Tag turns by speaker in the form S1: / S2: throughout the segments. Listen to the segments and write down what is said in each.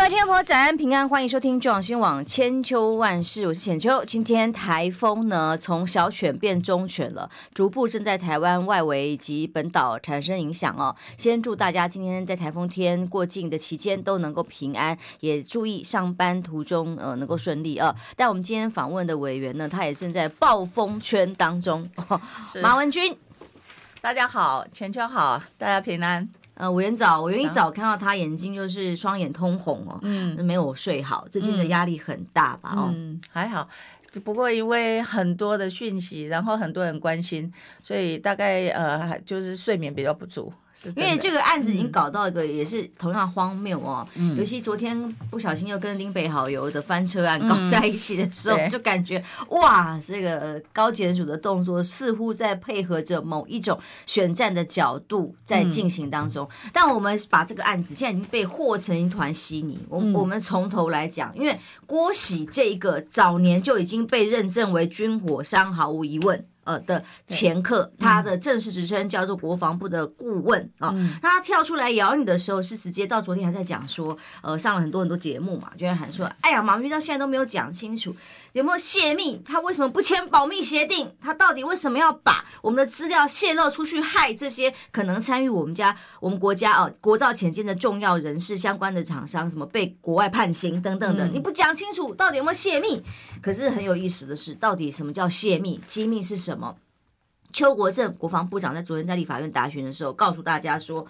S1: 各位听众朋友，早安平安，欢迎收听中广新闻网千秋万世，我是浅秋。今天台风呢，从小犬变中犬了，逐步正在台湾外围以及本岛产生影响哦。先祝大家今天在台风天过境的期间都能够平安，也注意上班途中呃能够顺利啊、哦。但我们今天访问的委员呢，他也正在暴风圈当中。哦、马文君，
S2: 大家好，浅秋好，大家平安。
S1: 呃，委员早，委员一早看到他眼睛就是双眼通红哦，嗯，没有睡好，最近的压力很大吧？哦，
S2: 嗯，还好，只不过因为很多的讯息，然后很多人关心，所以大概呃就是睡眠比较不足。
S1: 因为这个案子已经搞到一个也是同样荒谬哦，
S2: 嗯、
S1: 尤其昨天不小心又跟林北好友的翻车案搞在一起的时候，嗯、就感觉哇，这个高检署的动作似乎在配合着某一种选战的角度在进行当中。嗯、但我们把这个案子现在已经被和成一团稀泥，我、嗯、我们从头来讲，因为郭喜这一个早年就已经被认证为军火商，毫无疑问。呃的前客，他的正式职称叫做国防部的顾问啊。那他跳出来咬你的时候，是直接到昨天还在讲说，呃，上了很多很多节目嘛，就在喊说，哎呀，马文君到现在都没有讲清楚有没有泄密，他为什么不签保密协定？他到底为什么要把我们的资料泄露出去，害这些可能参与我们家我们国家啊国造潜舰的重要人士、相关的厂商，什么被国外判刑等等的？你不讲清楚，到底有没有泄密？可是很有意思的是，到底什么叫泄密？机密是什么？邱国正国防部长在昨天在立法院答询的时候，告诉大家说，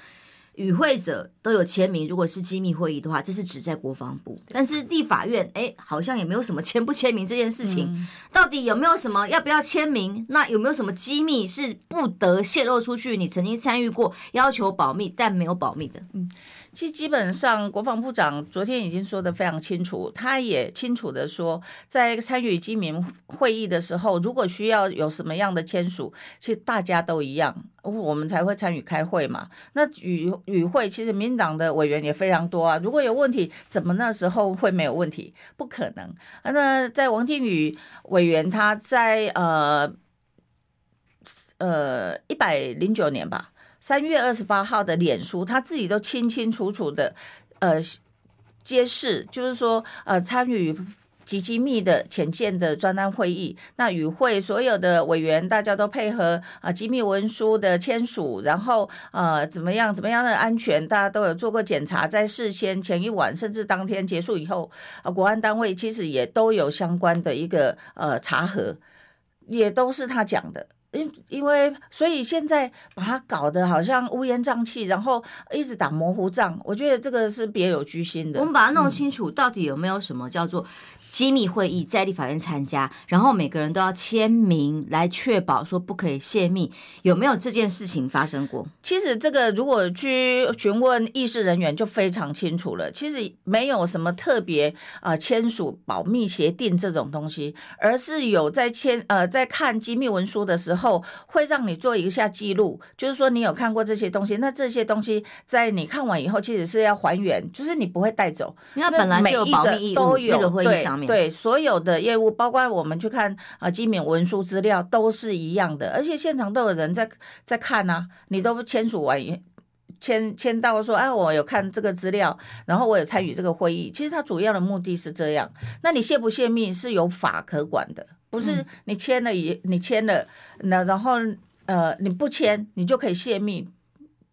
S1: 与会者都有签名，如果是机密会议的话，这是指在国防部。但是立法院，哎，好像也没有什么签不签名这件事情，嗯、到底有没有什么要不要签名？那有没有什么机密是不得泄露出去？你曾经参与过，要求保密但没有保密的？嗯。
S2: 其实基本上，国防部长昨天已经说的非常清楚，他也清楚的说，在参与机密会议的时候，如果需要有什么样的签署，其实大家都一样，我们才会参与开会嘛。那与与会，其实民党的委员也非常多啊。如果有问题，怎么那时候会没有问题？不可能。那在王定宇委员他在呃呃一百零九年吧。三月二十八号的脸书，他自己都清清楚楚的，呃，揭示，就是说，呃，参与极机密的浅见的专案会议，那与会所有的委员，大家都配合啊、机密文书的签署，然后呃，怎么样怎么样的安全，大家都有做过检查，在事先前一晚甚至当天结束以后，啊、国安单位其实也都有相关的一个呃查核，也都是他讲的。因因为，所以现在把它搞得好像乌烟瘴气，然后一直打模糊仗，我觉得这个是别有居心的。
S1: 我们把它弄清楚，到底有没有什么叫做？机密会议在立法院参加，然后每个人都要签名来确保说不可以泄密，有没有这件事情发生过？
S2: 其实这个如果去询问议事人员就非常清楚了。其实没有什么特别啊签署保密协定这种东西，而是有在签呃在看机密文书的时候会让你做一下记录，就是说你有看过这些东西，那这些东西在你看完以后其实是要还原，就是你不会带走，
S1: 因为它本来就有保密义务，那个会议上面。
S2: 对，所有的业务，包括我们去看啊，机密文书资料都是一样的，而且现场都有人在在看啊，你都签署完，签签到说，哎，我有看这个资料，然后我有参与这个会议。其实它主要的目的是这样，那你泄不泄密是有法可管的，不是你签了也你签了，那然后呃你不签你就可以泄密。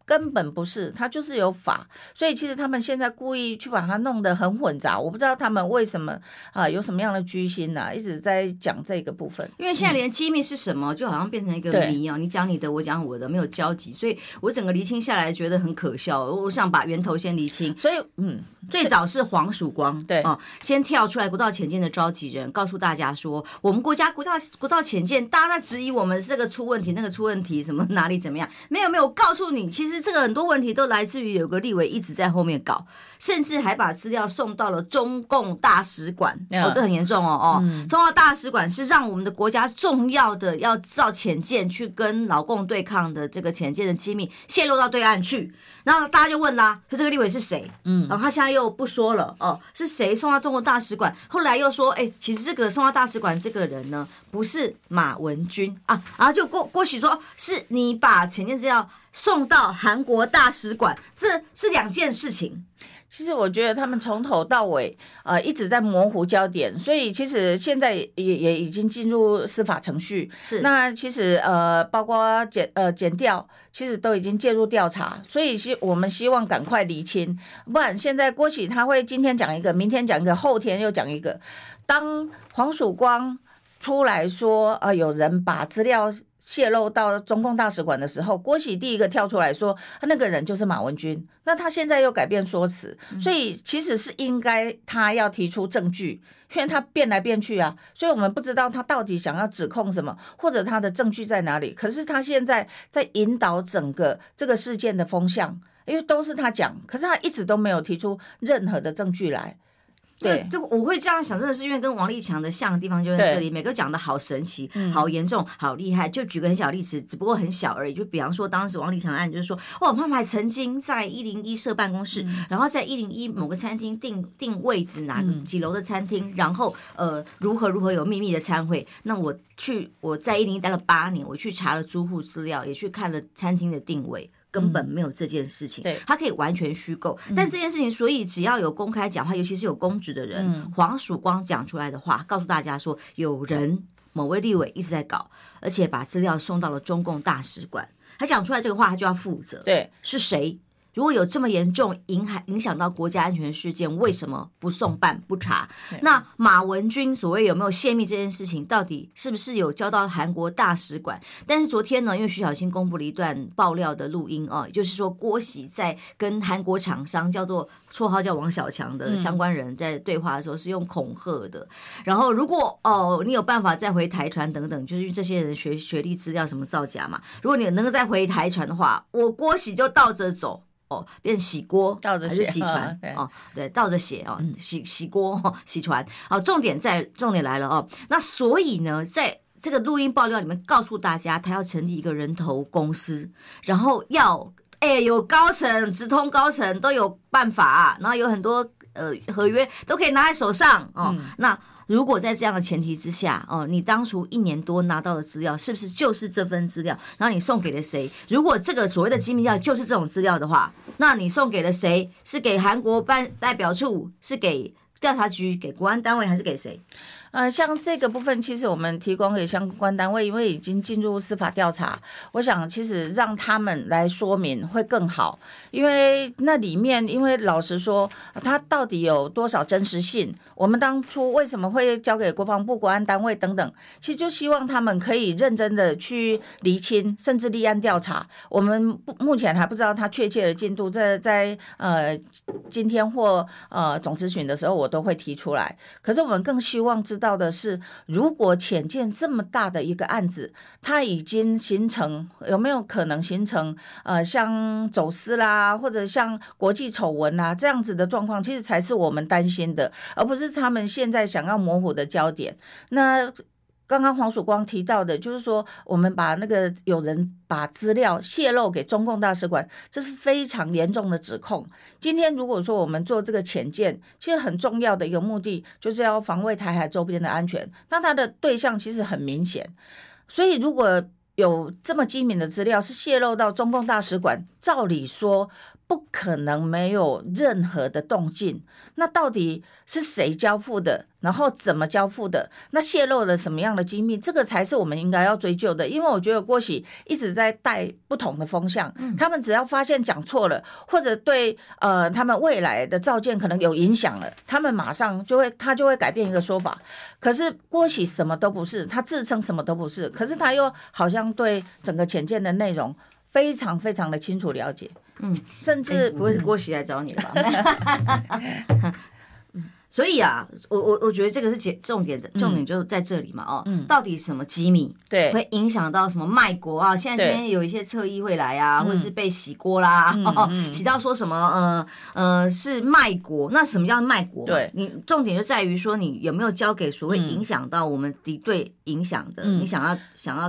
S2: 根本不是，他就是有法，所以其实他们现在故意去把它弄得很混杂，我不知道他们为什么啊，有什么样的居心呐、啊，一直在讲这个部分。
S1: 因为现在连机密是什么，嗯、就好像变成一个谜啊，你讲你的，我讲我的，没有交集，所以我整个厘清下来觉得很可笑。我想把源头先厘清，
S2: 所以嗯，
S1: 最早是黄曙光
S2: 对啊，
S1: 先跳出来国道前进的召集人，告诉大家说，我们国家国道国道前进，大家在质疑我们这个出问题，那个出问题，什么哪里怎么样？没有没有，我告诉你，其实。实这个很多问题都来自于有个立委一直在后面搞，甚至还把资料送到了中共大使馆。哦，这很严重哦哦，中共大使馆是让我们的国家重要的要造潜舰去跟老共对抗的这个潜舰的机密泄露到对岸去。然后大家就问啦，说这个立委是谁？嗯，然后他现在又不说了哦，是谁送到中国大使馆？后来又说，哎，其实这个送到大使馆这个人呢，不是马文君啊。然后就郭郭喜说，是你把潜舰资料送到韩国大使馆，这是两件事情。
S2: 其实我觉得他们从头到尾，呃，一直在模糊焦点，所以其实现在也也已经进入司法程序。
S1: 是，
S2: 那其实呃，包括检呃检调，其实都已经介入调查，所以希我们希望赶快厘清，不然现在郭玺他会今天讲一个，明天讲一个，后天又讲一个。当黄曙光出来说，呃，有人把资料。泄露到中共大使馆的时候，郭喜第一个跳出来说，他那个人就是马文君。那他现在又改变说辞，所以其实是应该他要提出证据，因为他变来变去啊，所以我们不知道他到底想要指控什么，或者他的证据在哪里。可是他现在在引导整个这个事件的风向，因为都是他讲，可是他一直都没有提出任何的证据来。
S1: 对，就我会这样想，真的是因为跟王立强的像的地方就在这里，每个讲的好神奇、好严重、好厉害。就举个很小例子，只不过很小而已。就比方说，当时王立强的案就是说，哦，他们还曾经在一零一设办公室，然后在一零一某个餐厅定定位置，哪个几楼的餐厅，然后呃，如何如何有秘密的餐会。那我去我在一零一待了八年，我去查了租户资料，也去看了餐厅的定位。根本没有这件事情，
S2: 对，
S1: 他可以完全虚构。但这件事情，所以只要有公开讲话，尤其是有公职的人，黄曙光讲出来的话，告诉大家说，有人某位立委一直在搞，而且把资料送到了中共大使馆，他讲出来这个话，他就要负责。
S2: 对，
S1: 是谁？如果有这么严重影响影响到国家安全事件，为什么不送办不查？那马文君所谓有没有泄密这件事情，到底是不是有交到韩国大使馆？但是昨天呢，因为徐小青公布了一段爆料的录音啊，也就是说郭喜在跟韩国厂商叫做绰号叫王小强的相关人在对话的时候是用恐吓的。然后如果哦你有办法再回台船等等，就是这些人学学历资料什么造假嘛？如果你能够再回台船的话，我郭喜就倒着走。哦，变洗锅，
S2: 倒着
S1: 还是洗船？哦，对，倒着写哦，洗洗锅，洗船。好，重点在，重点来了哦。那所以呢，在这个录音爆料里面，告诉大家，他要成立一个人头公司，然后要哎，有高层直通高层都有办法，然后有很多呃合约都可以拿在手上哦。嗯、那。如果在这样的前提之下，哦，你当初一年多拿到的资料，是不是就是这份资料？然后你送给了谁？如果这个所谓的机密料就是这种资料的话，那你送给了谁？是给韩国办代表处？是给调查局？给国安单位？还是给谁？
S2: 呃，像这个部分，其实我们提供给相关单位，因为已经进入司法调查，我想其实让他们来说明会更好，因为那里面，因为老实说，它到底有多少真实性？我们当初为什么会交给国防部、国安单位等等？其实就希望他们可以认真的去厘清，甚至立案调查。我们不目前还不知道他确切的进度，在在呃今天或呃总咨询的时候，我都会提出来。可是我们更希望知。知道的是，如果潜舰这么大的一个案子，它已经形成，有没有可能形成呃，像走私啦，或者像国际丑闻啦这样子的状况，其实才是我们担心的，而不是他们现在想要模糊的焦点。那。刚刚黄曙光提到的，就是说我们把那个有人把资料泄露给中共大使馆，这是非常严重的指控。今天如果说我们做这个潜舰，其实很重要的一个目的，就是要防卫台海周边的安全。那它的对象其实很明显，所以如果有这么机密的资料是泄露到中共大使馆，照理说。不可能没有任何的动静。那到底是谁交付的？然后怎么交付的？那泄露了什么样的机密？这个才是我们应该要追究的。因为我觉得郭喜一直在带不同的风向。他们只要发现讲错了，或者对呃他们未来的造舰可能有影响了，他们马上就会他就会改变一个说法。可是郭喜什么都不是，他自称什么都不是，可是他又好像对整个潜舰的内容非常非常的清楚了解。嗯，甚至
S1: 不会是郭喜来找你了吧？所以啊，我我我觉得这个是重重点的，重点就在这里嘛，哦，
S2: 嗯，
S1: 到底什么机密
S2: 对
S1: 会影响到什么卖国啊？现在今天有一些侧翼会来啊，或者是被洗锅啦，洗到说什么呃呃是卖国，那什么叫卖国？
S2: 对，
S1: 你重点就在于说你有没有交给所谓影响到我们敌对影响的，你想要想要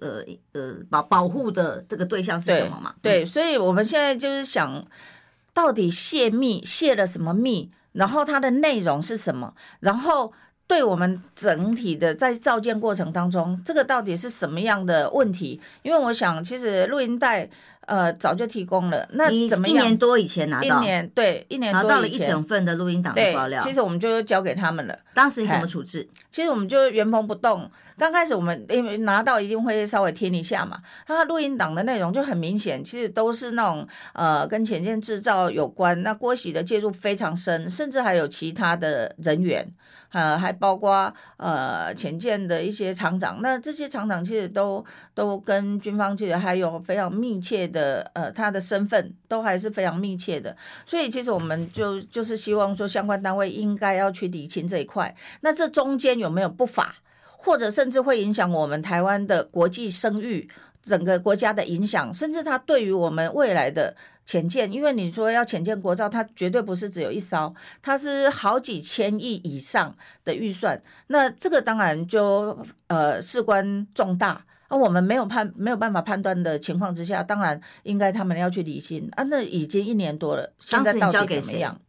S1: 呃呃保保护的这个对象是什么嘛？
S2: 对，所以我们现在就是想到底泄密泄了什么密？然后它的内容是什么？然后对我们整体的在造建过程当中，这个到底是什么样的问题？因为我想，其实录音带呃早就提供了，那怎么样？
S1: 一年多以前拿到，
S2: 一年对一年多
S1: 拿到了一整份的录音档的爆料。
S2: 其实我们就交给他们了。
S1: 当时你怎么处置？
S2: 其实我们就原封不动。刚开始我们因为拿到一定会稍微听一下嘛，它录音档的内容就很明显，其实都是那种呃跟潜舰制造有关，那郭喜的介入非常深，甚至还有其他的人员，呃，还包括呃潜舰的一些厂长，那这些厂长其实都都跟军方其实还有非常密切的呃他的身份都还是非常密切的，所以其实我们就就是希望说相关单位应该要去理清这一块，那这中间有没有不法？或者甚至会影响我们台湾的国际声誉，整个国家的影响，甚至它对于我们未来的潜舰，因为你说要潜舰国造，它绝对不是只有一艘，它是好几千亿以上的预算，那这个当然就呃事关重大，而我们没有判没有办法判断的情况之下，当然应该他们要去理清啊，那已经一年多了，现在到底怎么样？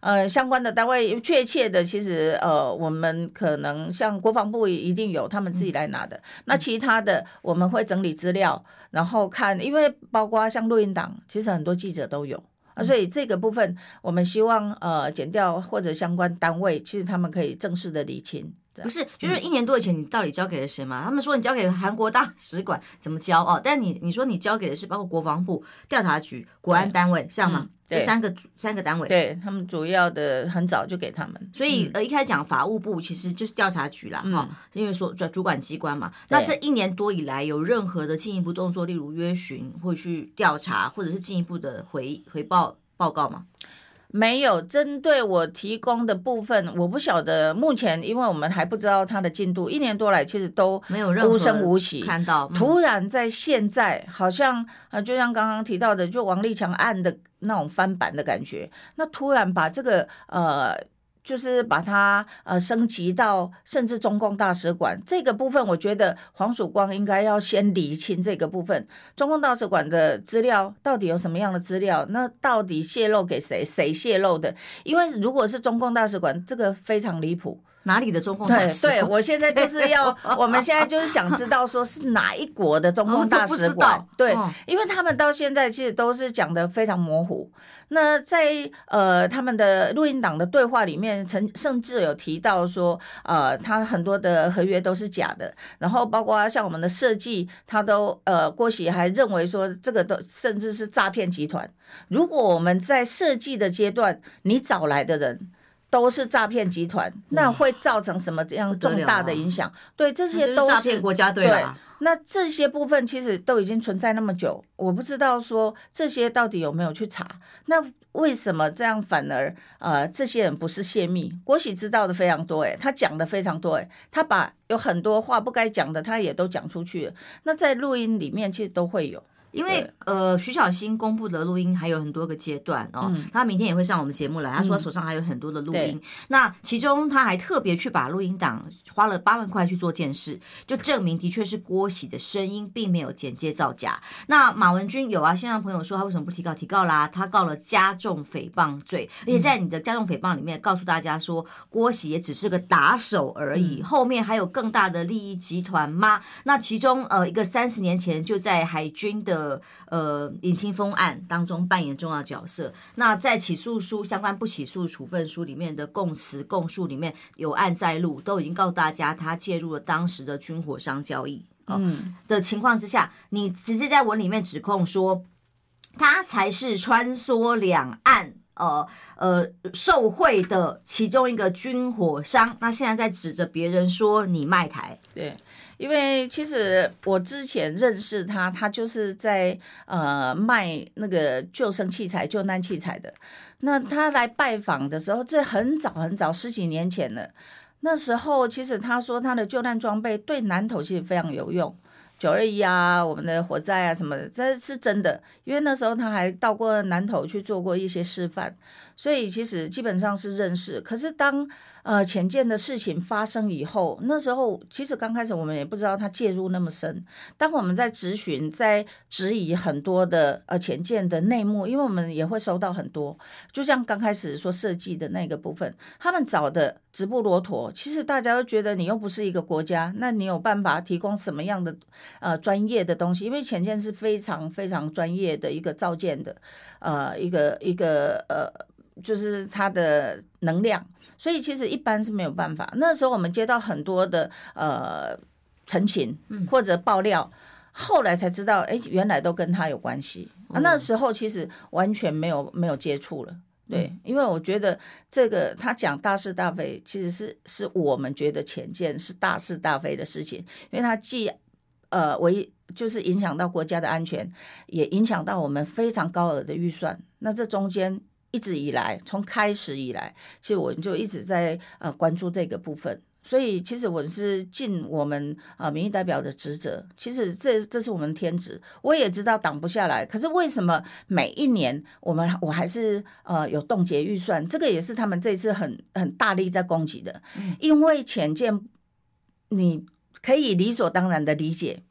S2: 呃，相关的单位确切的，其实呃，我们可能像国防部一定有他们自己来拿的。嗯、那其他的我们会整理资料，然后看，因为包括像录音档，其实很多记者都有啊，所以这个部分我们希望呃，减掉或者相关单位，其实他们可以正式的理清。
S1: 不是，就是一年多以前，你到底交给了谁嘛？他们说你交给了韩国大使馆，怎么交哦？但你你说你交给的是包括国防部、调查局、国安单位，这样吗？这三个三个单位，
S2: 对他们主要的很早就给他们。
S1: 所以呃，一开始讲法务部其实就是调查局啦，哈，因为说主主管机关嘛。那这一年多以来，有任何的进一步动作，例如约询或去调查，或者是进一步的回回报报告吗？
S2: 没有针对我提供的部分，我不晓得。目前，因为我们还不知道它的进度，一年多来其实都没有无声无息
S1: 看到。
S2: 突然在现在，好像啊，就像刚刚提到的，就王立强案的那种翻版的感觉。那突然把这个呃。就是把它呃升级到甚至中共大使馆这个部分，我觉得黄曙光应该要先理清这个部分。中共大使馆的资料到底有什么样的资料？那到底泄露给谁？谁泄露的？因为如果是中共大使馆，这个非常离谱。
S1: 哪里的中共大使馆？
S2: 对，对，我现在就是要，我们现在就是想知道，说是哪一国的中共大使馆？哦、对，因为他们到现在其实都是讲得非常模糊。那在呃他们的录音档的对话里面，曾甚至有提到说，呃，他很多的合约都是假的，然后包括像我们的设计，他都呃郭喜还认为说这个都甚至是诈骗集团。如果我们在设计的阶段，你找来的人。都是诈骗集团，那会造成什么这样重大的影响？对，这些都是
S1: 诈骗国家队。
S2: 对，那这些部分其实都已经存在那么久，我不知道说这些到底有没有去查。那为什么这样反而呃这些人不是泄密？郭喜知道的非常多，诶，他讲的非常多，诶，他把有很多话不该讲的，他也都讲出去了。那在录音里面其实都会有。
S1: 因为呃，徐小新公布的录音还有很多个阶段哦，嗯、他明天也会上我们节目来。他说他手上还有很多的录音，嗯、那其中他还特别去把录音档花了八万块去做件事，就证明的确是郭喜的声音，并没有剪接造假。那马文君有啊，线上朋友说他为什么不提告？提告啦，他告了加重诽谤罪，而且在你的加重诽谤里面告诉大家说，郭喜也只是个打手而已，嗯、后面还有更大的利益集团吗？那其中呃，一个三十年前就在海军的。呃，尹清风案当中扮演重要角色。那在起诉书相关不起诉处分书里面的供词供述里面有案在录，都已经告诉大家他介入了当时的军火商交易。哦、嗯，的情况之下，你直接在文里面指控说他才是穿梭两岸呃呃受贿的其中一个军火商。那现在在指着别人说你卖台，
S2: 对。因为其实我之前认识他，他就是在呃卖那个救生器材、救难器材的。那他来拜访的时候，这很早很早十几年前了。那时候其实他说他的救难装备对南投其实非常有用。九二一啊，我们的火灾啊什么的，这是真的。因为那时候他还到过南投去做过一些示范，所以其实基本上是认识。可是当呃，潜舰的事情发生以后，那时候其实刚开始我们也不知道他介入那么深。当我们在质询、在质疑很多的呃潜舰的内幕，因为我们也会收到很多，就像刚开始说设计的那个部分，他们找的直布罗陀，其实大家都觉得你又不是一个国家，那你有办法提供什么样的呃专业的东西？因为潜舰是非常非常专业的一个造舰的，呃，一个一个呃，就是它的能量。所以其实一般是没有办法。那时候我们接到很多的呃陈情或者爆料，后来才知道，哎，原来都跟他有关系。啊，那时候其实完全没有没有接触了。对，因为我觉得这个他讲大是大非，其实是是我们觉得浅见是大是大非的事情，因为他既呃为就是影响到国家的安全，也影响到我们非常高额的预算。那这中间。一直以来，从开始以来，其实我就一直在呃关注这个部分。所以，其实我是尽我们啊民意代表的职责。其实这这是我们天职。我也知道挡不下来，可是为什么每一年我们我还是呃有冻结预算？这个也是他们这次很很大力在攻击的。因为浅见，你可以理所当然的理解。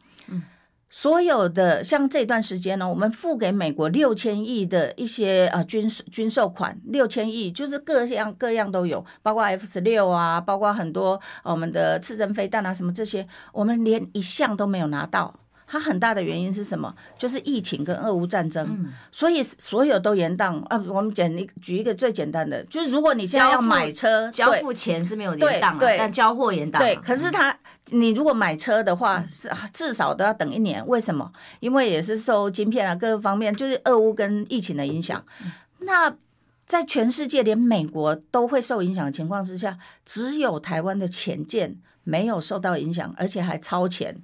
S2: 所有的像这段时间呢，我们付给美国六千亿的一些呃军军售款，六千亿就是各样各样都有，包括 F 十六啊，包括很多我们的次针飞弹啊什么这些，我们连一项都没有拿到。它很大的原因是什么？就是疫情跟俄乌战争，嗯、所以所有都延宕。啊，我们简一举一个最简单的，就是如果你现在要买车，
S1: 交付钱是没有延宕，对，但交货延宕。
S2: 对，可是它，你如果买车的话，是至少都要等一年。为什么？因为也是受晶片啊各个方面，就是俄乌跟疫情的影响。那在全世界，连美国都会受影响的情况之下，只有台湾的潜舰。没有受到影响，而且还超前。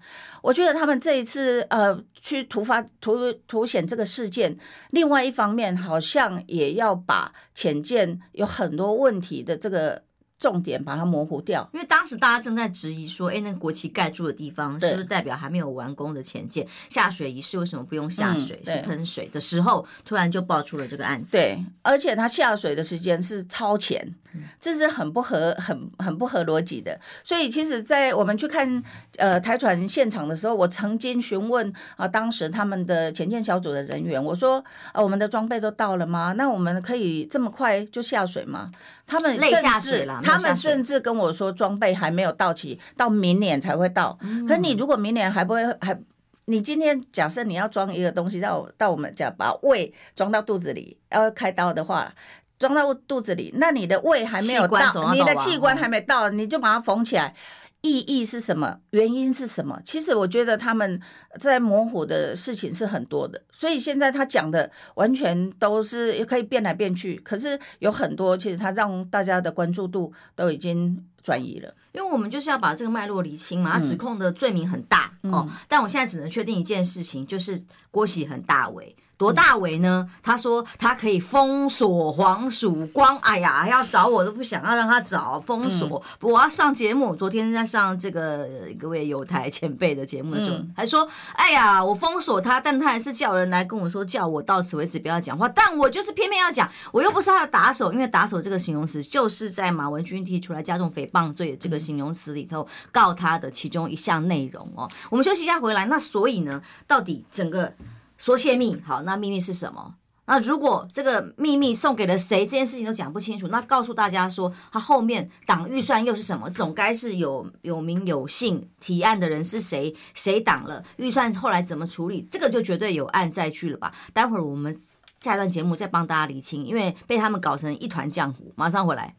S2: 我觉得他们这一次呃，去突发突凸显这个事件，另外一方面好像也要把浅见有很多问题的这个。重点把它模糊掉，
S1: 因为当时大家正在质疑说，哎，那个国旗盖住的地方是不是代表还没有完工的潜舰下水仪式？为什么不用下水？嗯、是喷水的时候，突然就爆出了这个案子。
S2: 对，而且它下水的时间是超前，这是很不合、很很不合逻辑的。所以，其实，在我们去看呃台船现场的时候，我曾经询问啊、呃，当时他们的潜舰小组的人员，我说，呃，我们的装备都到了吗？那我们可以这么快就下水吗？他们
S1: 累下水了。
S2: 他们甚至跟我说，装备还没有到齐，到明年才会到。可你如果明年还不会，还你今天假设你要装一个东西到到我们家，把胃装到肚子里，要开刀的话，装到肚子里，那你的胃还没有到，你的器官还没到，你就把它缝起来。意义是什么？原因是什么？其实我觉得他们在模糊的事情是很多的，所以现在他讲的完全都是可以变来变去。可是有很多，其实他让大家的关注度都已经转移了。
S1: 因为我们就是要把这个脉络理清嘛，他指控的罪名很大、嗯、哦。但我现在只能确定一件事情，就是郭喜很大为。多大为呢？他说他可以封锁黄曙光，哎呀，要找我都不想要让他找封锁。不过我要上节目，昨天在上这个各位有台前辈的节目的时候，还说，哎呀，我封锁他，但他还是叫人来跟我说，叫我到此为止不要讲话。但我就是偏偏要讲，我又不是他的打手，因为打手这个形容词就是在马文君提出来加重诽谤罪的这个形容词里头告他的其中一项内容哦。我们休息一下回来，那所以呢，到底整个。说泄密，好，那秘密是什么？那如果这个秘密送给了谁，这件事情都讲不清楚，那告诉大家说，他后面挡预算又是什么？总该是有有名有姓，提案的人是谁？谁挡了预算？后来怎么处理？这个就绝对有案在去了吧？待会儿我们下一段节目再帮大家理清，因为被他们搞成一团浆糊。马上回来。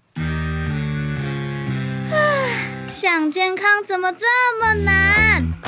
S3: 想健康怎么这么难？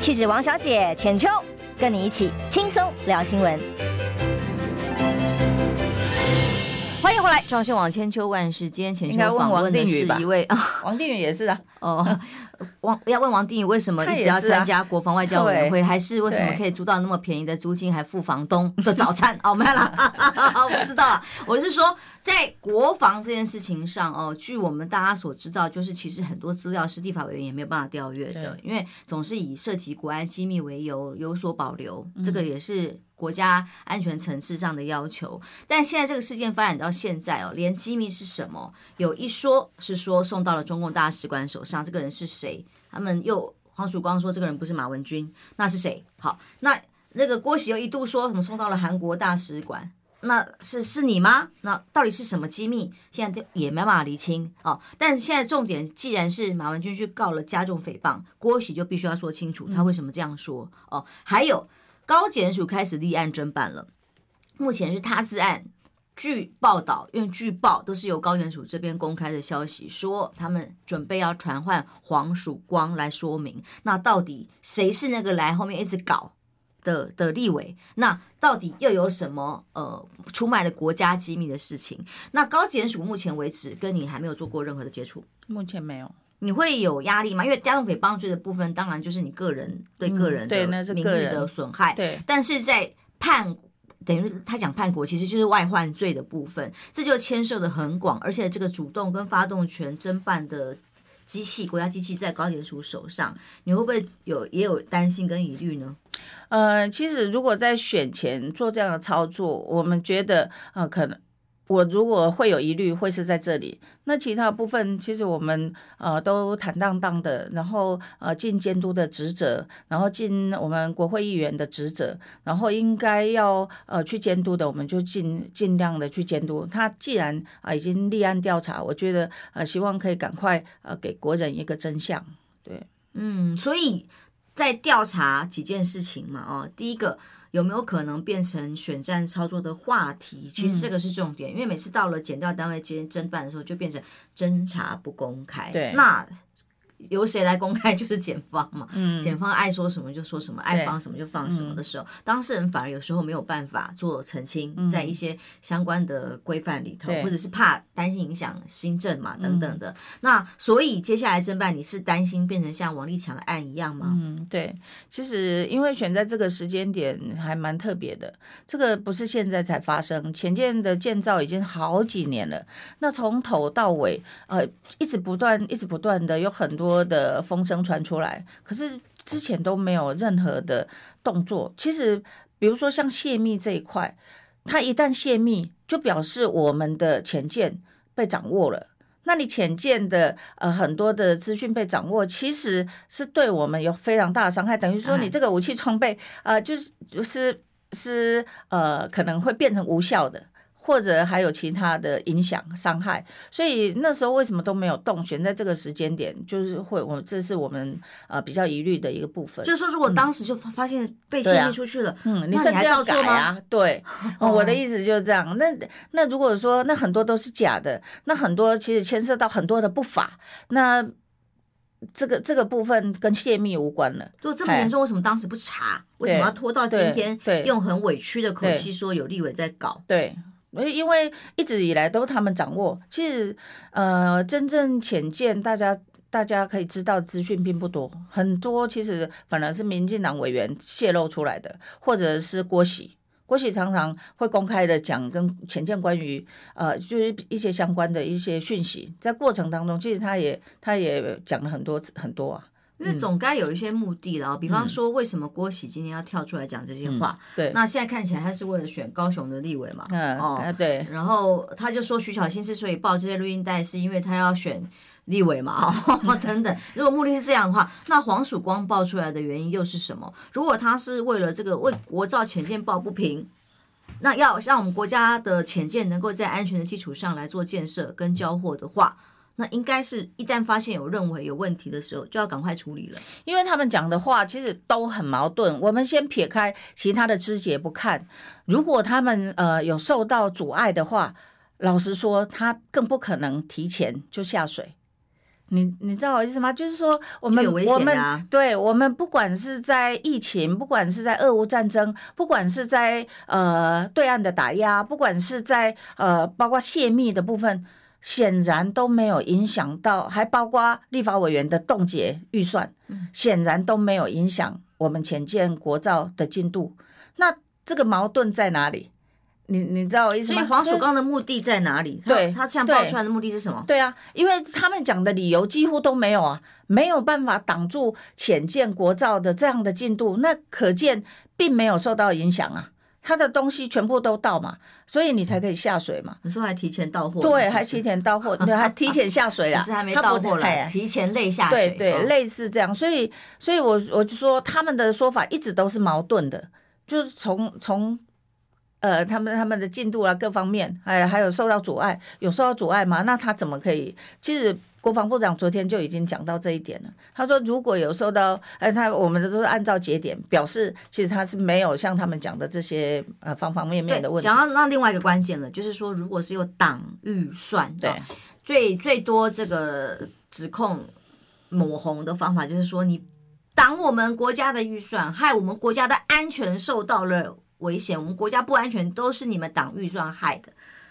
S4: 气质王小姐浅秋，跟你一起轻松聊新闻。欢迎回来，装修网千秋万事。今天浅秋访问的是一位啊，
S2: 王定宇也是啊。
S1: 哦，王要问王定宇为什么一直要参加国防外交委员会，还是为什么可以租到那么便宜的租金，还付房东的早餐？哦，没有了，我 不知道了。我是说。在国防这件事情上，哦，据我们大家所知道，就是其实很多资料是立法委员也没有办法调阅的，因为总是以涉及国安机密为由有所保留，这个也是国家安全层次上的要求。但现在这个事件发展到现在哦，连机密是什么，有一说是说送到了中共大使馆手上，这个人是谁？他们又黄曙光说这个人不是马文君，那是谁？好，那那个郭喜又一度说什么送到了韩国大使馆。那是是你吗？那到底是什么机密？现在也没办法厘清哦。但现在重点，既然是马文君去告了加重诽谤，郭喜就必须要说清楚他为什么这样说哦。还有高检署开始立案侦办了，目前是他自案。据报道，因为据报都是由高检署这边公开的消息，说他们准备要传唤黄曙光来说明。那到底谁是那个来后面一直搞？的的立委，那到底又有什么呃出卖了国家机密的事情？那高检署目前为止跟你还没有做过任何的接触，
S2: 目前没有。
S1: 你会有压力吗？因为加重诽谤罪的部分，当然就是你个人对个人的名誉的损害。对，但是在叛等于他讲叛国，其实就是外患罪的部分，这就牵涉的很广，而且这个主动跟发动权侦办的。机器，国家机器在高检署手上，你会不会有也有担心跟疑虑呢？
S2: 呃，其实如果在选前做这样的操作，我们觉得啊、呃，可能。我如果会有疑虑，会是在这里。那其他部分，其实我们呃都坦荡荡的，然后呃尽监督的职责，然后尽我们国会议员的职责，然后应该要呃去监督的，我们就尽尽量的去监督。他既然啊、已经立案调查，我觉得呃希望可以赶快呃给国人一个真相。对，
S1: 嗯，所以在调查几件事情嘛，哦，第一个。有没有可能变成选战操作的话题？其实这个是重点，嗯、因为每次到了检调单位接侦办的时候，就变成侦查不公开。
S2: 对，
S1: 那。由谁来公开 就是检方嘛，
S2: 嗯，
S1: 检方爱说什么就说什么，爱放什么就放什么的时候，当事人反而有时候没有办法做澄清，在一些相关的规范里头，或者是怕担心影响新政嘛等等的。那所以接下来侦办，你是担心变成像王立强的案一样吗？
S2: 嗯，对，其实因为选在这个时间点还蛮特别的，这个不是现在才发生，前建的建造已经好几年了，那从头到尾呃一直不断一直不断的有很多。多的风声传出来，可是之前都没有任何的动作。其实，比如说像泄密这一块，它一旦泄密，就表示我们的潜舰被掌握了。那你潜舰的呃很多的资讯被掌握，其实是对我们有非常大的伤害。等于说，你这个武器装备呃就是就是是呃可能会变成无效的。或者还有其他的影响伤害，所以那时候为什么都没有动？选在这个时间点，就是会我这是我们呃比较疑虑的一个部分。
S1: 就是说，如果当时就发现被泄密出去了，
S2: 嗯，啊、嗯，你甚至要改啊？对，哦、我的意思就是这样。那那如果说那很多都是假的，那很多其实牵涉到很多的不法，那这个这个部分跟泄密无关了。
S1: 就这么严重，为什么当时不查？为什么要拖到今天？对，用很委屈的口气说有立委在搞？
S2: 对。因为一直以来都他们掌握，其实呃，真正浅见大家大家可以知道资讯并不多，很多其实反而是民进党委员泄露出来的，或者是郭喜，郭喜常常会公开的讲跟浅见关于呃，就是一些相关的一些讯息，在过程当中，其实他也他也讲了很多很多啊。
S1: 因为总该有一些目的了，比方说为什么郭喜今天要跳出来讲这些话？
S2: 嗯、对，
S1: 那现在看起来他是为了选高雄的立委嘛？
S2: 嗯，哦，对。
S1: 然后他就说徐小新之所以报这些录音带，是因为他要选立委嘛？哦，等等。如果目的是这样的话，那黄曙光爆出来的原因又是什么？如果他是为了这个为国造潜舰抱不平，那要让我们国家的潜舰能够在安全的基础上来做建设跟交货的话。那应该是一旦发现有认为有问题的时候，就要赶快处理了。
S2: 因为他们讲的话其实都很矛盾。我们先撇开其他的枝节不看，如果他们呃有受到阻碍的话，老实说，他更不可能提前就下水。你你知道我意思吗？就是说，我们、啊、我们对我们不管是在疫情，不管是在俄乌战争，不管是在呃对岸的打压，不管是在呃包括泄密的部分，显然都没有影响到，还包括立法委员的冻结预算，显然都没有影响我们潜舰国造的进度。那这个矛盾在哪里？你你知道我意思吗？
S1: 所以黄曙光的目的在哪里？
S2: 对，
S1: 他这样爆出来的目的是什么？
S2: 对啊，因为他们讲的理由几乎都没有啊，没有办法挡住潜舰国造的这样的进度，那可见并没有受到影响啊。他的东西全部都到嘛，所以你才可以下水嘛。
S1: 你说还提前到货？
S2: 对，还提前到货，对，还提前下水啊。
S1: 只是还没到货来，提前累下水。
S2: 对对，类似这样。所以，所以我我就说他们的说法一直都是矛盾的，就是从从。呃，他们他们的进度啊，各方面，还还有受到阻碍，有受到阻碍吗？那他怎么可以？其实国防部长昨天就已经讲到这一点了。他说，如果有受到，哎，他我们的都是按照节点表示，其实他是没有像他们讲的这些呃方方面面的问题。
S1: 讲到那另外一个关键了，就是说，如果是有党预算，
S2: 对，
S1: 最最多这个指控抹红的方法，就是说你挡我们国家的预算，害我们国家的安全受到了。危险，我们国家不安全，都是你们党预算害的。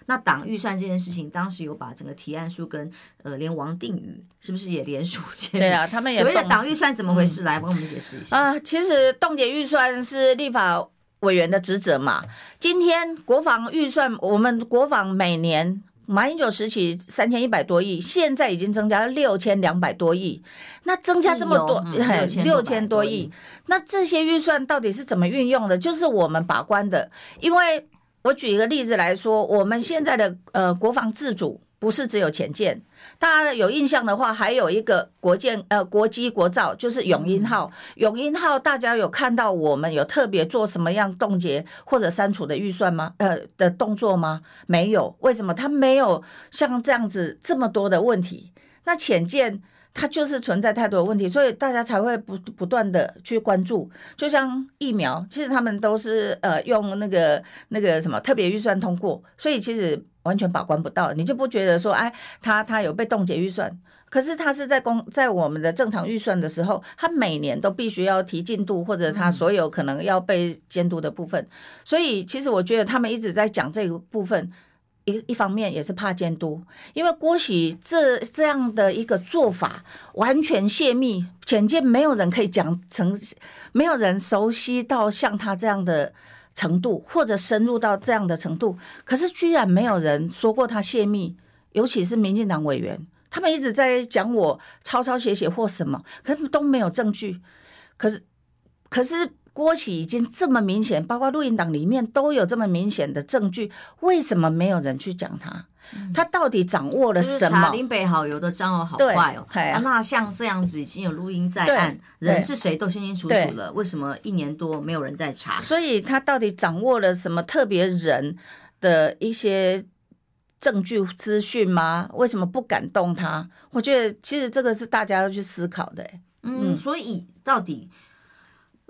S1: 那党预算这件事情，当时有把整个提案书跟呃，连王定宇是不是也联署签？
S2: 对啊，他们也。
S1: 所谓的党预算怎么回事？嗯、来，帮我们解释一下
S2: 啊。其实冻结预算是立法委员的职责嘛。今天国防预算，我们国防每年。马英九时期三千一百多亿，现在已经增加了六千两百多亿，那增加这么多，六千多亿，那这些预算到底是怎么运用的？就是我们把关的。因为我举一个例子来说，我们现在的呃国防自主。不是只有潜舰，大家有印象的话，还有一个国舰呃国机国造，就是永鹰号。永鹰号大家有看到我们有特别做什么样冻结或者删除的预算吗？呃的动作吗？没有，为什么？它没有像这样子这么多的问题。那潜舰。它就是存在太多的问题，所以大家才会不不断的去关注。就像疫苗，其实他们都是呃用那个那个什么特别预算通过，所以其实完全把关不到，你就不觉得说，哎，它它有被冻结预算，可是他是在公在我们的正常预算的时候，他每年都必须要提进度，或者他所有可能要被监督的部分。所以其实我觉得他们一直在讲这个部分。一一方面也是怕监督，因为郭喜这这样的一个做法完全泄密，简介没有人可以讲成，没有人熟悉到像他这样的程度，或者深入到这样的程度。可是居然没有人说过他泄密，尤其是民进党委员，他们一直在讲我抄抄写写或什么，可是都没有证据。可是，可是。郭启已经这么明显，包括录音档里面都有这么明显的证据，为什么没有人去讲他？他到底掌握了什么？
S1: 林北好油的张哦，好坏哦！啊，那像这样子已经有录音在案，人是谁都清清楚楚了，为什么一年多没有人在查？
S2: 所以他到底掌握了什么特别人的一些证据资讯吗？为什么不敢动他？我觉得其实这个是大家要去思考的。
S1: 嗯，所以到底。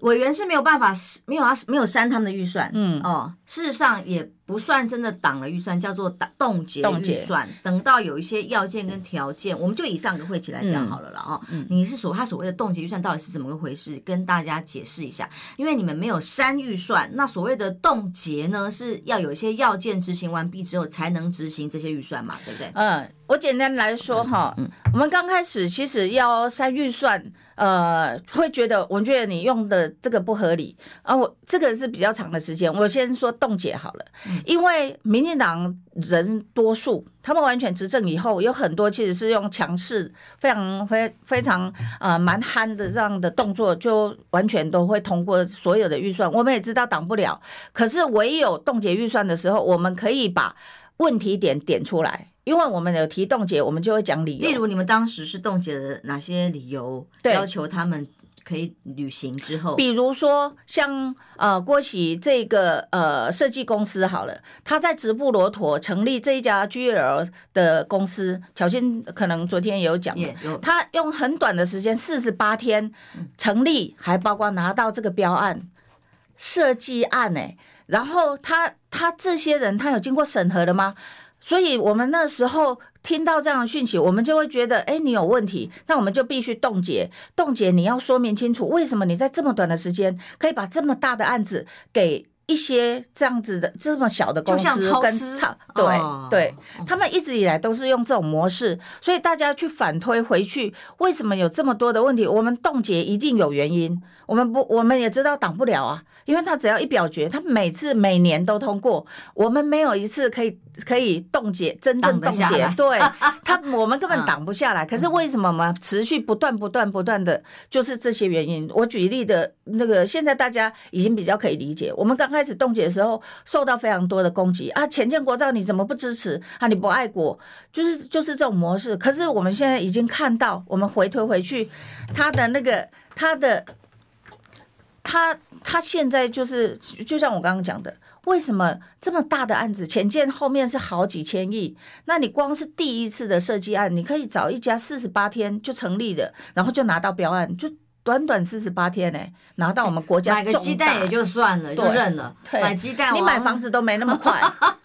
S1: 委员是没有办法，没有啊，没有删他们的预算，嗯哦，事实上也不算真的挡了预算，叫做挡冻结预算。等到有一些要件跟条件，我们就以上个会期来讲好了了啊。你是说他所谓的冻结预算到底是怎么个回事？跟大家解释一下，因为你们没有删预算，那所谓的冻结呢，是要有一些要件执行完毕之后才能执行这些预算嘛，对不对？
S2: 嗯，我简单来说哈，我们刚开始其实要删预算。呃，会觉得，我觉得你用的这个不合理啊。我这个是比较长的时间，我先说冻结好了。因为民进党人多数，他们完全执政以后，有很多其实是用强势、非常非非常呃蛮憨的这样的动作，就完全都会通过所有的预算。我们也知道挡不了，可是唯有冻结预算的时候，我们可以把问题点点出来。因为我们有提冻结，我们就会讲理由。
S1: 例如，你们当时是冻结了哪些理由？要求他们可以履行之后，
S2: 比如说像呃郭玺这个呃设计公司好了，他在直布罗陀成立这一家 GL 的公司，巧芯可能昨天也有讲的，他用很短的时间四十八天成立，还包括拿到这个标案设计案哎，然后他他这些人他有经过审核的吗？所以我们那时候。听到这样的讯息，我们就会觉得，哎，你有问题，那我们就必须冻结。冻结，你要说明清楚，为什么你在这么短的时间可以把这么大的案子给一些这样子的这么小的公司跟，
S1: 超市，
S2: 对、哦、对，他们一直以来都是用这种模式，所以大家去反推回去，为什么有这么多的问题？我们冻结一定有原因，我们不，我们也知道挡不了啊。因为他只要一表决，他每次每年都通过，我们没有一次可以可以冻结，真正冻结。对 他，我们根本挡不下来。可是为什么嘛？持续不断不断不断的，就是这些原因。我举例的那个，现在大家已经比较可以理解。我们刚开始冻结的时候，受到非常多的攻击啊！前建国造你怎么不支持啊？你不爱国，就是就是这种模式。可是我们现在已经看到，我们回推回去，他的那个他的。他他现在就是，就像我刚刚讲的，为什么这么大的案子，前件后面是好几千亿？那你光是第一次的设计案，你可以找一家四十八天就成立的，然后就拿到标案，就短短四十八天呢、欸，拿到我们国家
S1: 买个鸡蛋也就算了，就认了。买鸡蛋，
S2: 你买房子都没那么快，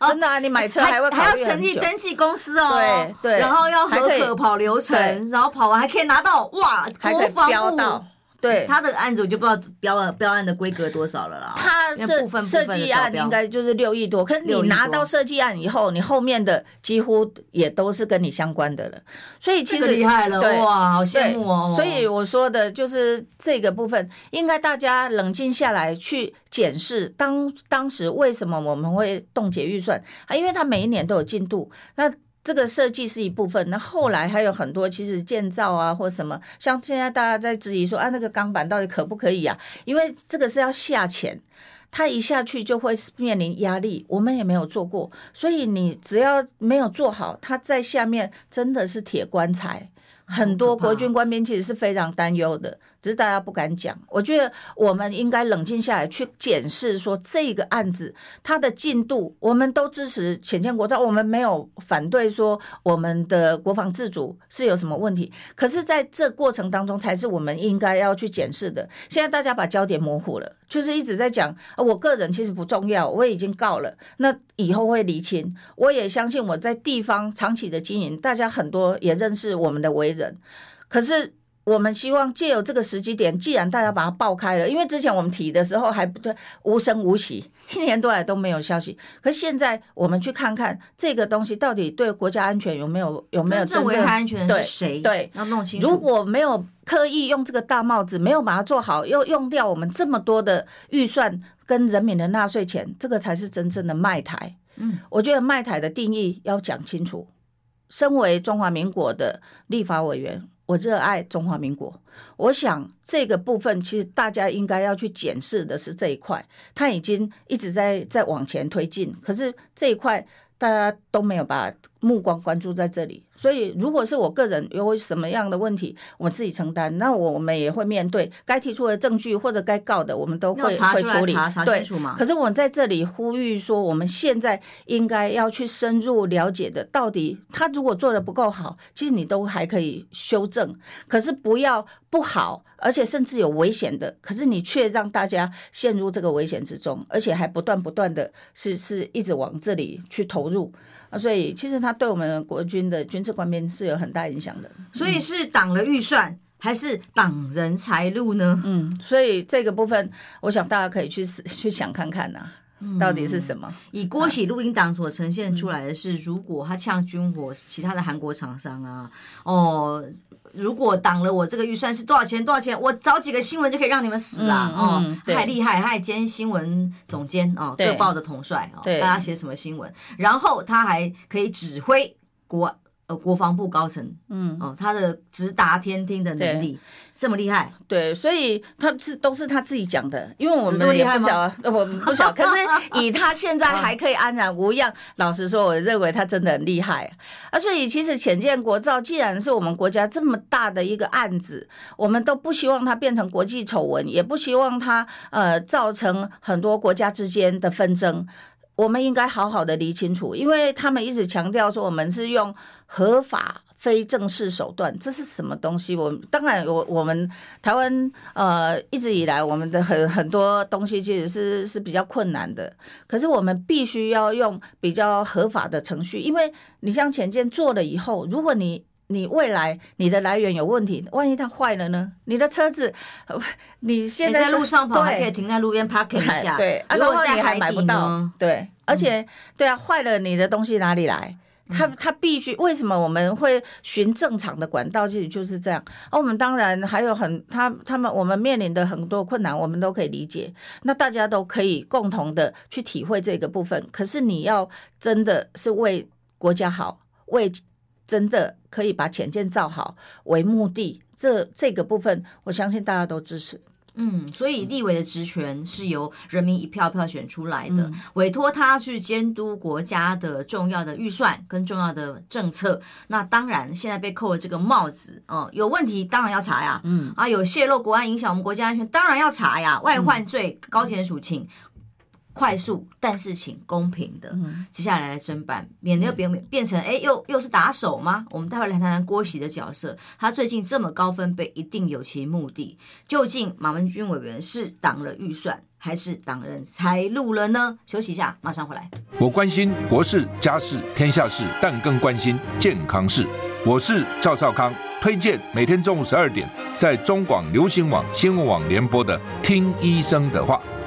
S2: 真的啊！你买车还会
S1: 还要成立登记公司哦，
S2: 对对，
S1: 然后要合格跑流程，然后跑完还可以拿到哇，国防部。
S2: 对
S1: 他的案子，我就不知道标案标案的规格多少了啦。
S2: 他设设计案应该就是六亿多，可是你拿到设计案以后，你后面的几乎也都是跟你相关的了。所以其实
S1: 厉害了，哇，好羡慕哦。
S2: 所以我说的就是这个部分，应该大家冷静下来去检视当当时为什么我们会冻结预算啊？因为他每一年都有进度。那这个设计是一部分，那后来还有很多，其实建造啊或什么，像现在大家在质疑说啊，那个钢板到底可不可以啊？因为这个是要下潜，它一下去就会面临压力，我们也没有做过，所以你只要没有做好，它在下面真的是铁棺材，很多国军官兵其实是非常担忧的。只是大家不敢讲，我觉得我们应该冷静下来去检视，说这个案子它的进度，我们都支持浅见国造，我们没有反对说我们的国防自主是有什么问题。可是在这过程当中，才是我们应该要去检视的。现在大家把焦点模糊了，就是一直在讲，我个人其实不重要，我已经告了，那以后会厘清。我也相信我在地方长期的经营，大家很多也认识我们的为人，可是。我们希望借由这个时机点，既然大家把它爆开了，因为之前我们提的时候还不对，无声无息，一年多来都没有消息。可是现在我们去看看这个东西到底对国家安全有没有有没有真正
S1: 危害安全的是谁？
S2: 对，
S1: 要弄清楚。
S2: 如果没有刻意用这个大帽子，没有把它做好，又用掉我们这么多的预算跟人民的纳税钱，这个才是真正的卖台。嗯，我觉得卖台的定义要讲清楚。身为中华民国的立法委员。我热爱中华民国，我想这个部分其实大家应该要去检视的是这一块，他已经一直在在往前推进，可是这一块大家都没有把目光关注在这里。所以，如果是我个人有什么样的问题，我自己承担，那我们也会面对该提出的证据或者该告的，我们都会会处理。对，可是我们在这里呼吁说，我们现在应该要去深入了解的，到底他如果做得不够好，其实你都还可以修正。可是不要不好，而且甚至有危险的，可是你却让大家陷入这个危险之中，而且还不断不断的是是一直往这里去投入。所以其实他对我们国军的军事官兵是有很大影响的。
S1: 所以是挡了预算，还是挡人财路呢？
S2: 嗯，所以这个部分，我想大家可以去去想看看呐、啊，到底是什么？嗯、
S1: 以郭喜录音档所呈现出来的是，如果他呛军火，其他的韩国厂商啊，哦。如果挡了我这个预算是多少钱？多少钱？我找几个新闻就可以让你们死啊！哦，太厉害，他还兼新闻总监哦，各报的统帅哦，大家写什么新闻？然后他还可以指挥国呃，国防部高层，嗯，哦，他的直达天听的能力这么厉害，
S2: 对，所以他是都是他自己讲的，因为我们也不晓，呃，我们不晓，可是 以他现在还可以安然无恙，老实说，我认为他真的很厉害啊。所以其实浅见国造既然是我们国家这么大的一个案子，我们都不希望它变成国际丑闻，也不希望它呃造成很多国家之间的纷争。我们应该好好的理清楚，因为他们一直强调说我们是用合法非正式手段，这是什么东西？我当然我我们台湾呃一直以来我们的很很多东西其实是是比较困难的，可是我们必须要用比较合法的程序，因为你像前件做了以后，如果你你未来你的来源有问题，万一它坏了呢？你的车子，你现在，
S1: 在路上跑还可以停在路边 parking 一下，
S2: 对，然后你还买不到，对，而且对啊，坏了你的东西哪里来？它它必须为什么我们会循正常的管道？其实就是这样。而我们当然还有很他他们我们面临的很多困难，我们都可以理解。那大家都可以共同的去体会这个部分。可是你要真的是为国家好，为。真的可以把潜舰造好为目的，这这个部分我相信大家都支持。
S1: 嗯，所以立委的职权是由人民一票票选出来的，嗯、委托他去监督国家的重要的预算跟重要的政策。那当然，现在被扣了这个帽子，哦、嗯，有问题当然要查呀。嗯啊，有泄露国安影响我们国家安全，当然要查呀。外患罪，嗯、高检署请。快速，但是请公平的，接下来来侦办，免得又变变成哎，又又是打手吗？我们待会来谈谈郭喜的角色，他最近这么高分贝，一定有其目的。究竟马文君委员是挡了预算，还是挡人财路了呢？休息一下，马上回来。
S5: 我关心国事、家事、天下事，但更关心健康事。我是赵少康，推荐每天中午十二点在中广流行网、新闻网联播的《听医生的话》。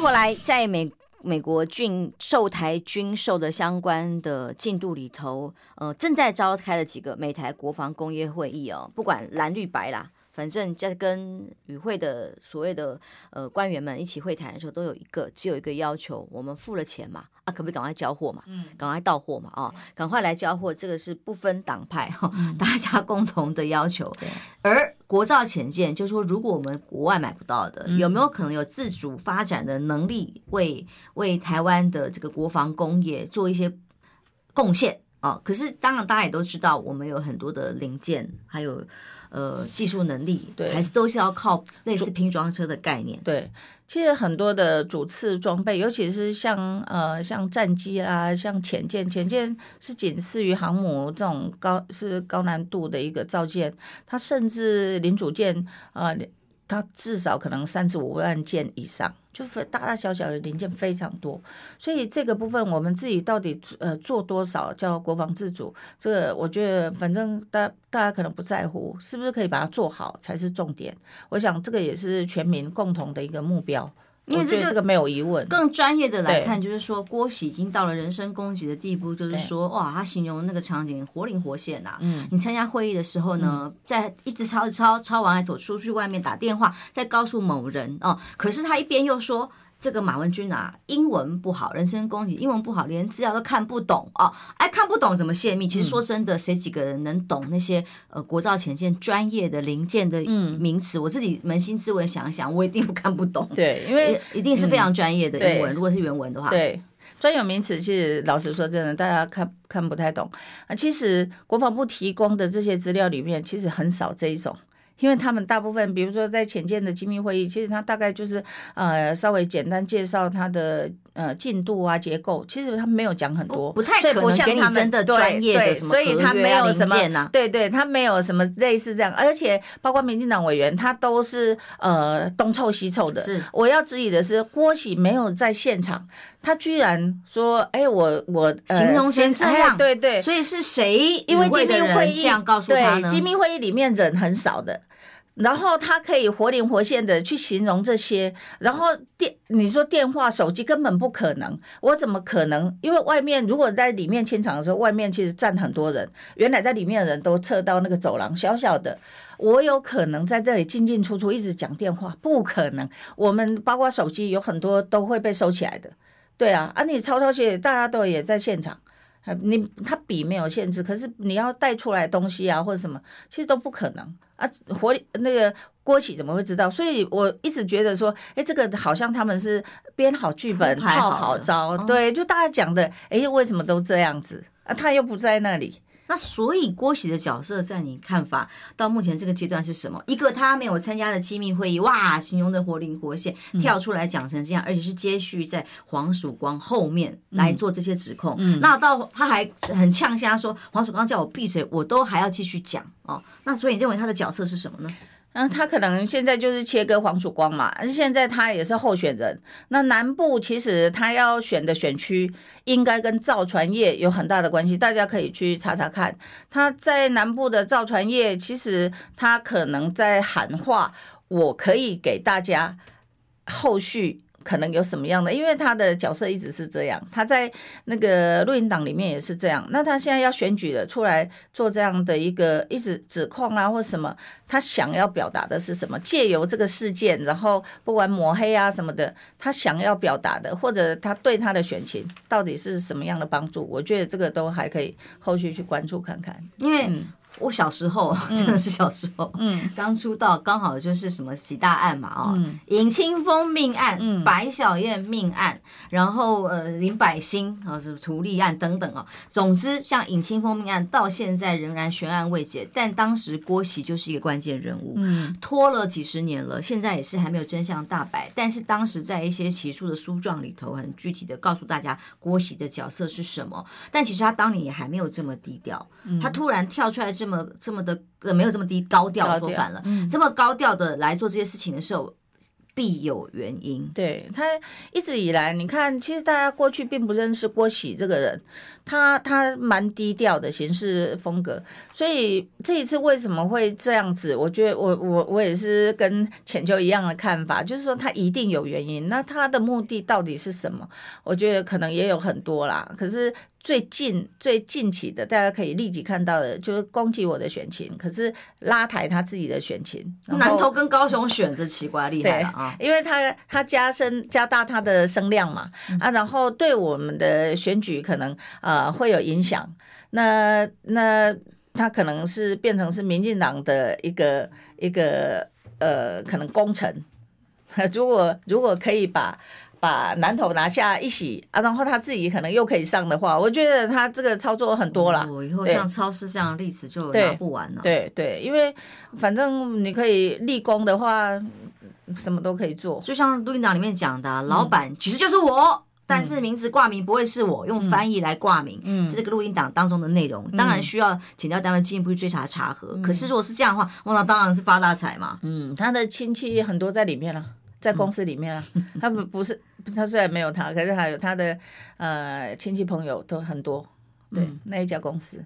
S3: 后来，在美美国军售台军售的相关的进度里头，呃，正在召开的几个美台国防工业会议哦，不管蓝绿白啦。反正在跟与会的所谓的呃官员们一起会谈的时候，都有一个只有一个要求：我们付了钱嘛，啊，可不可以赶快交货嘛？嗯，赶快到货嘛，啊，赶快来交货。这个是不分党派哈，大家共同的要求。对。而国造潜舰就是说，如果我们国外买不到的，有没有可能有自主发展的能力，为为台湾的这个国防工业做一些贡献啊？可是当然，大家也都知道，我们有很多的零件，还有。呃，技术能力对，还是都是要靠类似拼装车的概念。
S2: 对，其实很多的主次装备，尤其是像呃像战机啦，像潜舰，潜舰是仅次于航母这种高是高难度的一个造舰，它甚至零组件啊。呃它至少可能三十五万件以上，就是大大小小的零件非常多，所以这个部分我们自己到底呃做多少叫国防自主，这个我觉得反正大大家可能不在乎，是不是可以把它做好才是重点。我想这个也是全民共同的一个目标。因为这个没有疑问。
S1: 更专业的来看，就是说郭喜已经到了人身攻击的地步，就是说哇，他形容那个场景活灵活现呐、啊。嗯，你参加会议的时候呢，嗯、在一直抄抄抄完，还走出去外面打电话，再告诉某人哦。可是他一边又说。这个马文君啊，英文不好，人身攻击，英文不好，连资料都看不懂哦。哎，看不懂怎么泄密？其实说真的，谁几个人能懂那些呃国造前线专业的零件的名词？我自己扪心自问想一想，我一定不看不懂。
S2: 对，因为
S1: 一定是非常专业的英文，如果是原文的话。
S2: 对，专有名词其实老实说真的，大家看看不太懂啊。其实国防部提供的这些资料里面，其实很少这一种。因为他们大部分，比如说在浅见的机密会议，其实他大概就是呃稍微简单介绍他的呃进度啊结构，其实他没有讲很多，
S1: 不太可能给你真的专业的什么合约啊、
S2: 所以他没有什
S1: 么
S2: 对对，他没有什么类似这样，而且包括民进党委员，他都是呃东凑西凑的。
S1: 是，
S2: 我要质疑的是郭喜没有在现场，他居然说，哎，我我、呃、
S1: 形容成这样，
S2: 对对，
S1: 所以是谁？
S2: 因为机密会议
S1: 这样告诉他呢？
S2: 对，机密会议里面人很少的。然后他可以活灵活现的去形容这些，然后电你说电话、手机根本不可能，我怎么可能？因为外面如果在里面清场的时候，外面其实站很多人，原来在里面的人都撤到那个走廊小小的，我有可能在这里进进出出一直讲电话，不可能。我们包括手机有很多都会被收起来的，对啊，啊你抄抄写，大家都也在现场，你他笔没有限制，可是你要带出来东西啊或者什么，其实都不可能。啊，火那个郭启怎么会知道？所以我一直觉得说，哎，这个好像他们是编好剧本、套好招，对，就大家讲的，哎，为什么都这样子？啊，他又不在那里。
S1: 那所以郭喜的角色在你看法到目前这个阶段是什么？一个他没有参加的机密会议，哇，形容的活灵活现，跳出来讲成这样，嗯、而且是接续在黄曙光后面来做这些指控。嗯，那到他还很呛瞎说黄曙光叫我闭嘴，我都还要继续讲哦。那所以你认为他的角色是什么呢？
S2: 嗯，他可能现在就是切割黄曙光嘛，现在他也是候选人。那南部其实他要选的选区应该跟造船业有很大的关系，大家可以去查查看。他在南部的造船业，其实他可能在喊话，我可以给大家后续。可能有什么样的？因为他的角色一直是这样，他在那个录音档里面也是这样。那他现在要选举了，出来做这样的一个一直指控啊，或什么，他想要表达的是什么？借由这个事件，然后不管抹黑啊什么的，他想要表达的，或者他对他的选情到底是什么样的帮助？我觉得这个都还可以后续去关注看看，
S1: 因为。嗯我小时候 真的是小时候，嗯，刚出道刚好就是什么几大案嘛，哦，尹清风命案，嗯，白小燕命案，然后呃林百欣啊是图利案等等啊，总之像尹清风命案到现在仍然悬案未解，但当时郭喜就是一个关键人物，嗯，拖了几十年了，现在也是还没有真相大白，但是当时在一些起诉的书状里头，很具体的告诉大家郭喜的角色是什么，但其实他当年也还没有这么低调，他突然跳出来。这么这么的呃，没有这么低高调，说反了，嗯、这么高调的来做这些事情的时候，必有原因。
S2: 对，他一直以来，你看，其实大家过去并不认识郭喜这个人，他他蛮低调的行事风格，所以这一次为什么会这样子？我觉得我我我也是跟浅秋一样的看法，就是说他一定有原因。那他的目的到底是什么？我觉得可能也有很多啦，可是。最近最近期的，大家可以立即看到的，就是攻击我的选情，可是拉抬他自己的选情。
S1: 南投跟高雄选这奇怪厉害了啊！
S2: 因为他他加深加大他的声量嘛，嗯、啊，然后对我们的选举可能呃会有影响。那那他可能是变成是民进党的一个一个呃可能功臣。如果如果可以把。把南投拿下一起啊，然后他自己可能又可以上的话，我觉得他这个操作很多了。
S1: 我、哦、以后像超市这样的例子就拿不完了。
S2: 对对，对，因为反正你可以立功的话，什么都可以做。
S1: 就像录音档里面讲的、啊，老板其实就是我，嗯、但是名字挂名不会是我，用翻译来挂名，嗯、是这个录音档当中的内容。嗯、当然需要请调单位进一步去追查查核。嗯、可是如果是这样的话，那当然是发大财嘛。
S2: 嗯，他的亲戚很多在里面了。在公司里面了，嗯、他不不是他虽然没有他，可是还有他的呃亲戚朋友都很多，对、嗯、那一家公司，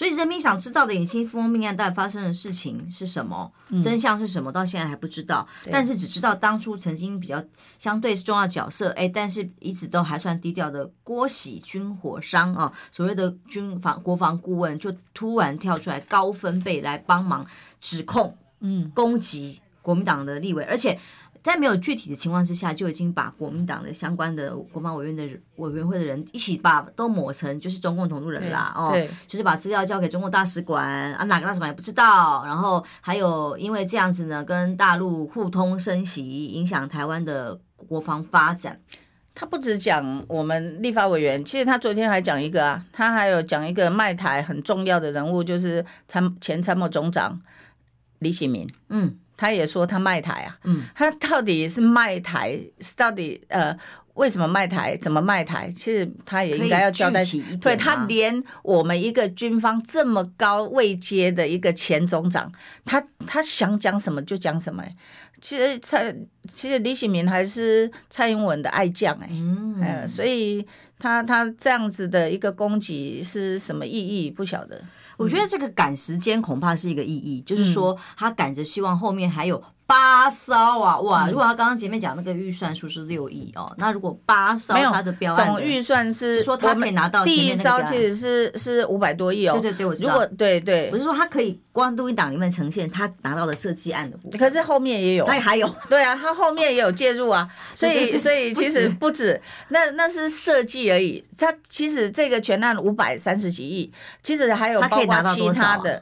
S1: 所以人民想知道的尹清枫命案到底发生的事情是什么，嗯、真相是什么，到现在还不知道，但是只知道当初曾经比较相对是重要角色，哎，但是一直都还算低调的郭喜军火商啊，所谓的军防国防顾问就突然跳出来高分贝来帮忙指控，嗯，攻击国民党的立委，而且。在没有具体的情况之下，就已经把国民党的相关的国防委员的委员会的人一起把都抹成就是中共同路人啦，哦，就是把资料交给中国大使馆啊，哪个大使馆也不知道。然后还有因为这样子呢，跟大陆互通升息，影响台湾的国防发展。
S2: 他不止讲我们立法委员，其实他昨天还讲一个啊，他还有讲一个卖台很重要的人物，就是参前参谋总长李喜明，嗯。他也说他卖台啊，嗯，他到底是卖台，是到底呃，为什么卖台？怎么卖台？其实他也应该要交代。对，他连我们一个军方这么高位阶的一个前总长，他他想讲什么就讲什么。其实蔡，其实李喜明还是蔡英文的爱将哎，嗯，所以他他这样子的一个攻击是什么意义？不晓得。
S1: 我觉得这个赶时间恐怕是一个意义，就是说他赶着希望后面还有。八艘啊，哇！如果他刚刚前面讲那个预算数是六亿哦，那如果八艘他的标案
S2: 总预算是
S1: 说他可以拿到
S2: 第一艘其实是是五百多亿哦。
S1: 对对对，我知道。
S2: 如果对对，
S1: 我是说他可以光录音档里面呈现他拿到的设计案的部分，
S2: 可是后面也有，
S1: 他还有。
S2: 对啊，他后面也有介入啊，所以所以其实不止，那那是设计而已。他其实这个全案五百三十几亿，其实还有包括其他的。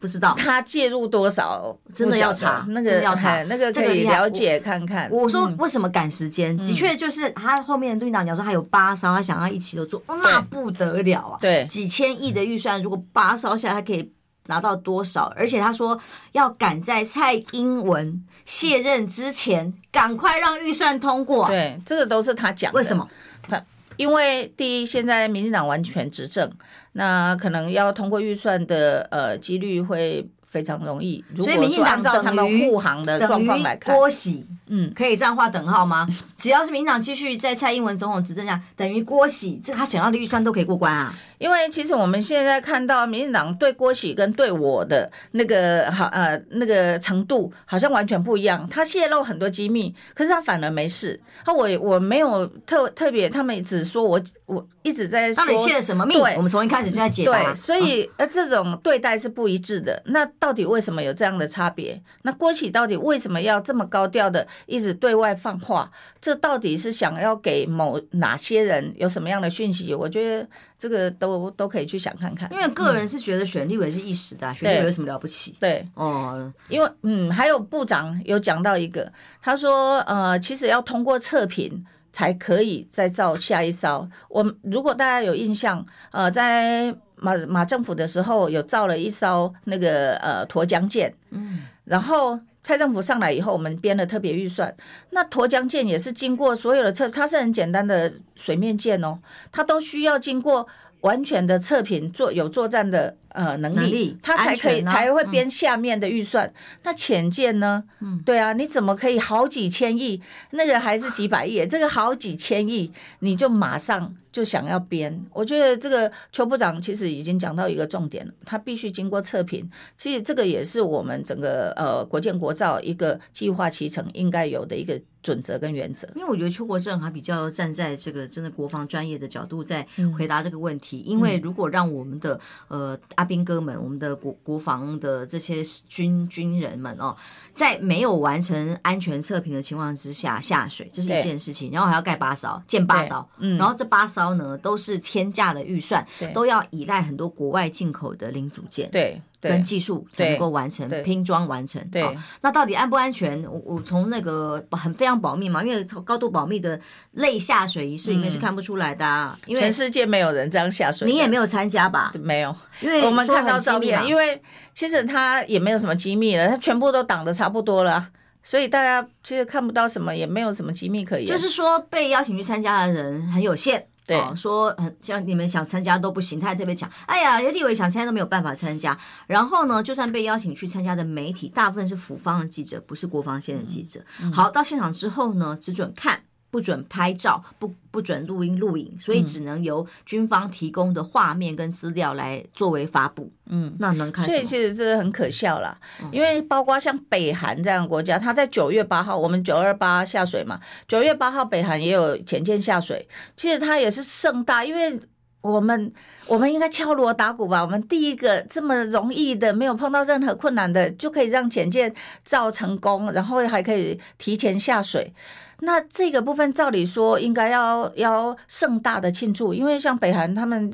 S1: 不知道
S2: 他介入多少，
S1: 真的要查
S2: 那个要查 那个可以了解看看。
S1: 我说为什么赶时间？的确就是他后面对导讲说他有八烧，他想要一起都做，那不得了啊！
S2: 对，
S1: 几千亿的预算，如果八烧下来，他可以拿到多少？而且他说要赶在蔡英文卸任之前，赶快让预算通过。
S2: 对，这个都是他讲的。
S1: 为什么？
S2: 他因为第一，现在民进党完全执政。那可能要通过预算的呃几率会非常容易。
S1: 所以民进
S2: 党照他们护航的状况来看，
S1: 郭喜，嗯，可以这样画等号吗？只要是民进党继续在蔡英文总统执政下，等于郭喜，这他想要的预算都可以过关啊。
S2: 因为其实我们现在看到民进党对郭喜跟对我的那个好呃那个程度好像完全不一样。他泄露很多机密，可是他反而没事。他我我没有特特别，他们只说我我一直在说。
S1: 到底泄了什么密？对，我们从一开始就在解答。
S2: 对，所以呃这种对待是不一致的。那到底为什么有这样的差别？那郭启到底为什么要这么高调的一直对外放话？这到底是想要给某哪些人有什么样的讯息？我觉得。这个都都可以去想看看，
S1: 因为个人是觉得选立委是一时的，选立委有什么了不起？
S2: 对，哦，因为嗯，还有部长有讲到一个，他说呃，其实要通过测评才可以再造下一艘。我们如果大家有印象，呃，在马马政府的时候有造了一艘那个呃沱江舰，嗯，然后。蔡政府上来以后，我们编了特别预算。那沱江舰也是经过所有的测，它是很简单的水面舰哦，它都需要经过完全的测评，做有作战的。呃，能力，他才可以才会编下面的预算。嗯、那浅见呢？嗯，对啊，你怎么可以好几千亿？那个还是几百亿？这个好几千亿，你就马上就想要编？我觉得这个邱部长其实已经讲到一个重点了，他必须经过测评。其实这个也是我们整个呃国建国造一个计划期程应该有的一个准则跟原则。
S1: 因为我觉得邱国正还比较站在这个真的国防专业的角度在回答这个问题。嗯、因为如果让我们的呃。阿兵哥们，我们的国国防的这些军军人们哦，在没有完成安全测评的情况之下下水，这是一件事情。然后还要盖八艘，建八艘，嗯，然后这八艘呢都是天价的预算，都要依赖很多国外进口的零组件，对。跟技术才能够完成拼装完成，对，那到底安不安全？我我从那个很非常保密嘛，因为高度保密的类下水仪式里面是看不出来的，啊，因为
S2: 全世界没有人这样下水，
S1: 你也没有参加吧？
S2: 没有，因为我们看到照片，因为其实它也没有什么机密了，它全部都挡的差不多了，所以大家其实看不到什么，也没有什么机密可言。
S1: 就是说被邀请去参加的人很有限。对、哦，说很像你们想参加都不行，他还特别讲，哎呀，有立委想参加都没有办法参加。然后呢，就算被邀请去参加的媒体，大部分是府方的记者，不是国防线的记者。嗯、好，到现场之后呢，只准看。不准拍照，不不准录音录影，所以只能由军方提供的画面跟资料来作为发布。嗯，那能看。所
S2: 以其实这很可笑啦，嗯、因为包括像北韩这样的国家，他在九月八号，我们九二八下水嘛，九月八号北韩也有潜舰下水，其实它也是盛大，因为我们我们应该敲锣打鼓吧，我们第一个这么容易的，没有碰到任何困难的，就可以让潜舰造成功，然后还可以提前下水。那这个部分照理说应该要要盛大的庆祝，因为像北韩他们，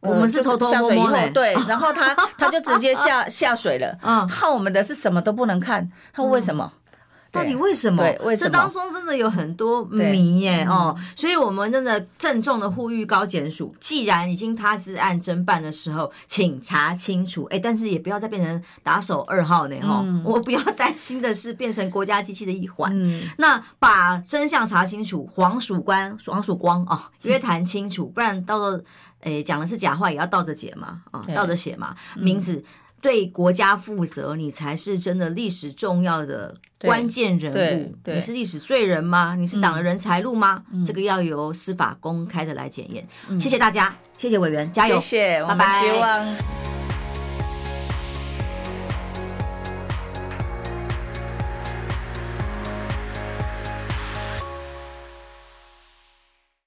S1: 我们是偷偷摸摸的，
S2: 对，然后他他就直接下 下水了，嗯，耗我们的是什么都不能看，他为什么？
S1: 到底为什么？
S2: 对，为什么？
S1: 这当中真的有很多谜耶哦，所以我们真的郑重的呼吁高检署，既然已经他是案侦办的时候，请查清楚。哎，但是也不要再变成打手二号呢哈，嗯、我不要担心的是变成国家机器的一环。嗯、那把真相查清楚，黄曙光、黄曙光啊，约谈清楚，不然到时候哎讲的是假话，也要倒着写嘛啊，倒着写嘛，名字。对国家负责，你才是真的历史重要的关键人物。你是历史罪人吗？你是党的人财路吗？嗯、这个要由司法公开的来检验。嗯、谢谢大家，谢谢委员，加油，
S2: 谢谢，拜拜。